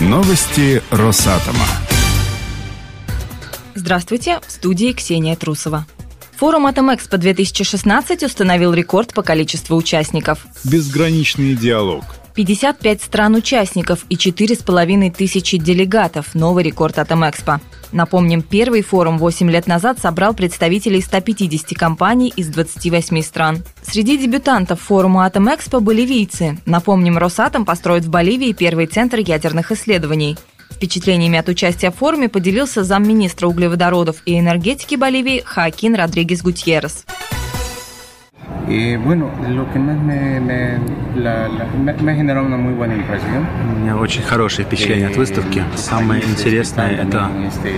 Новости Росатома. Здравствуйте, в студии Ксения Трусова. Форум Атомэкспо 2016 установил рекорд по количеству участников. Безграничный диалог. 55 стран-участников и 4,5 тысячи делегатов – новый рекорд Атомэкспо. Напомним, первый форум 8 лет назад собрал представителей 150 компаний из 28 стран. Среди дебютантов форума Атомэкспо боливийцы. Напомним, Росатом построит в Боливии первый центр ядерных исследований. Впечатлениями от участия в форуме поделился замминистра углеводородов и энергетики Боливии Хакин Родригес Гутьеррес. Y bueno, lo que más me, me, la, la, me, me ha generado una muy buena impresión. У меня очень хорошее впечатление от выставки. Самое интересное – это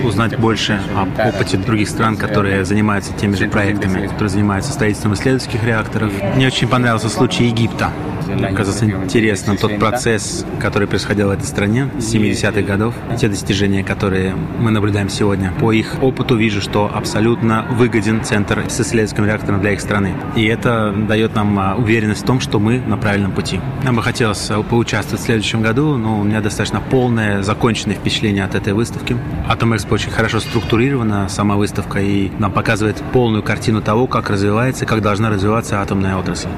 узнать больше об опыте других стран, которые занимаются теми же проектами, которые занимаются строительством исследовательских реакторов. Мне очень понравился случай Египта. Мне казался интересным тот процесс, который происходил в этой стране с 70-х годов, те достижения, которые мы наблюдаем сегодня. По их опыту вижу, что абсолютно выгоден центр с исследовательским реактором для их страны. И это дает нам а, уверенность в том, что мы на правильном пути. Нам бы хотелось а, поучаствовать в следующем году, но у меня достаточно полное, законченное впечатление от этой выставки. Атом Экспо очень хорошо структурирована, сама выставка, и нам показывает полную картину того, как развивается как должна развиваться атомная отрасль.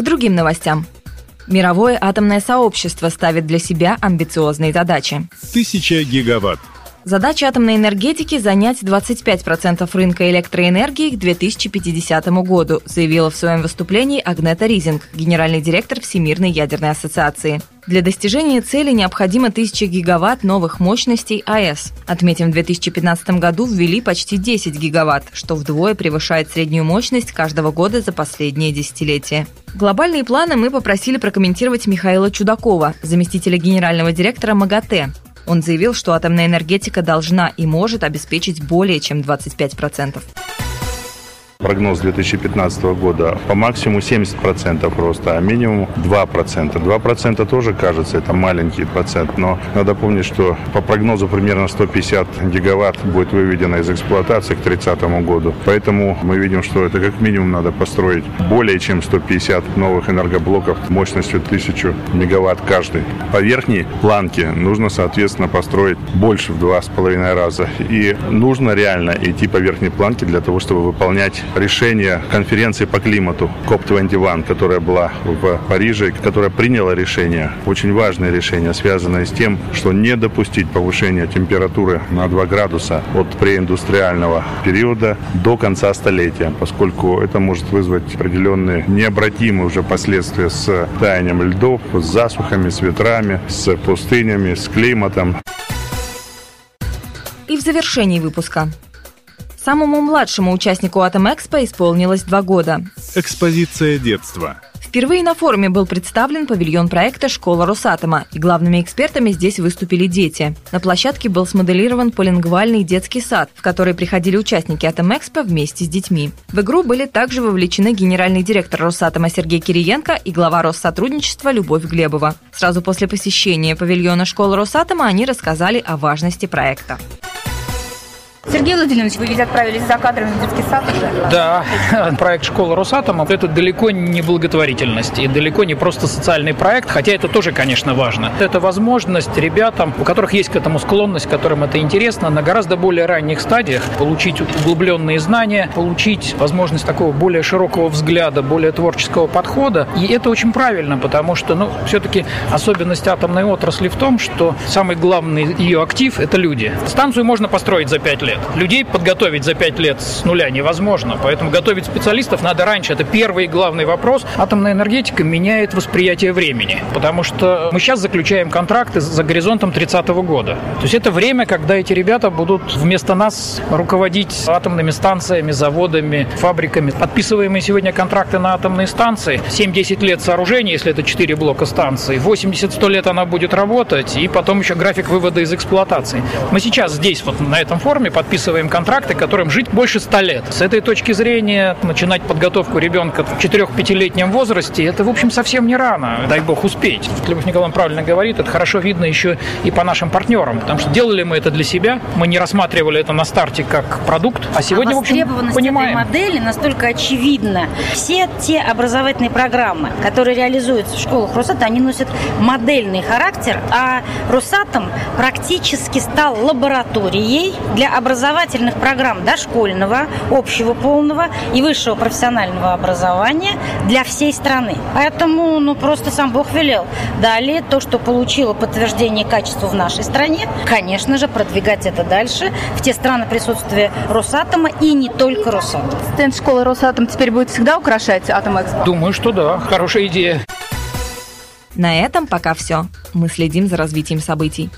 К другим новостям. Мировое атомное сообщество ставит для себя амбициозные задачи. Тысяча гигаватт. Задача атомной энергетики – занять 25% рынка электроэнергии к 2050 году, заявила в своем выступлении Агнета Ризинг, генеральный директор Всемирной ядерной ассоциации. Для достижения цели необходимо 1000 гигаватт новых мощностей АЭС. Отметим, в 2015 году ввели почти 10 гигаватт, что вдвое превышает среднюю мощность каждого года за последние десятилетия. Глобальные планы мы попросили прокомментировать Михаила Чудакова, заместителя генерального директора МАГАТЭ. Он заявил, что атомная энергетика должна и может обеспечить более чем 25%. Прогноз 2015 года по максимуму 70% роста, а минимум 2%. 2% тоже кажется, это маленький процент, но надо помнить, что по прогнозу примерно 150 гигаватт будет выведено из эксплуатации к 30 году. Поэтому мы видим, что это как минимум надо построить более чем 150 новых энергоблоков мощностью 1000 мегаватт каждый. По верхней планке нужно, соответственно, построить больше в два с половиной раза. И нужно реально идти по верхней планке для того, чтобы выполнять решение конференции по климату COP21, которая была в Париже, которая приняла решение, очень важное решение, связанное с тем, что не допустить повышения температуры на 2 градуса от преиндустриального периода до конца столетия, поскольку это может вызвать определенные необратимые уже последствия с таянием льдов, с засухами, с ветрами, с пустынями, с климатом. И в завершении выпуска. Самому младшему участнику Атом-Экспо исполнилось два года. Экспозиция детства. Впервые на форуме был представлен павильон проекта «Школа Росатома», и главными экспертами здесь выступили дети. На площадке был смоделирован полингвальный детский сад, в который приходили участники Атом-Экспо вместе с детьми. В игру были также вовлечены генеральный директор Росатома Сергей Кириенко и глава Россотрудничества Любовь Глебова. Сразу после посещения павильона «Школа Росатома» они рассказали о важности проекта. Сергей Владимирович, вы ведь отправились за кадрами в детский сад уже? Да, проект «Школа Росатома» – это далеко не благотворительность и далеко не просто социальный проект, хотя это тоже, конечно, важно. Это возможность ребятам, у которых есть к этому склонность, которым это интересно, на гораздо более ранних стадиях получить углубленные знания, получить возможность такого более широкого взгляда, более творческого подхода. И это очень правильно, потому что, ну, все-таки особенность атомной отрасли в том, что самый главный ее актив – это люди. Станцию можно построить за пять лет, лет. Людей подготовить за 5 лет с нуля невозможно, поэтому готовить специалистов надо раньше. Это первый и главный вопрос. Атомная энергетика меняет восприятие времени, потому что мы сейчас заключаем контракты за горизонтом 30 -го года. То есть это время, когда эти ребята будут вместо нас руководить атомными станциями, заводами, фабриками. Подписываемые сегодня контракты на атомные станции, 7-10 лет сооружения, если это 4 блока станции, 80-100 лет она будет работать, и потом еще график вывода из эксплуатации. Мы сейчас здесь, вот на этом форуме, подписываем контракты, которым жить больше ста лет. С этой точки зрения начинать подготовку ребенка в 4-5-летнем возрасте, это, в общем, совсем не рано. Дай бог успеть. Любовь Николаевна правильно говорит, это хорошо видно еще и по нашим партнерам, потому что делали мы это для себя, мы не рассматривали это на старте как продукт, а сегодня, а в общем, понимаем. этой модели настолько очевидна. Все те образовательные программы, которые реализуются в школах Росатом, они носят модельный характер, а Росатом практически стал лабораторией для образовательных программ дошкольного, общего полного и высшего профессионального образования для всей страны. Поэтому, ну, просто сам Бог велел. Далее, то, что получило подтверждение качества в нашей стране, конечно же, продвигать это дальше в те страны присутствия Росатома и не только Росатома. Стенд школы Росатом теперь будет всегда украшать Атом Экспо? Думаю, что да, хорошая идея. На этом пока все. Мы следим за развитием событий.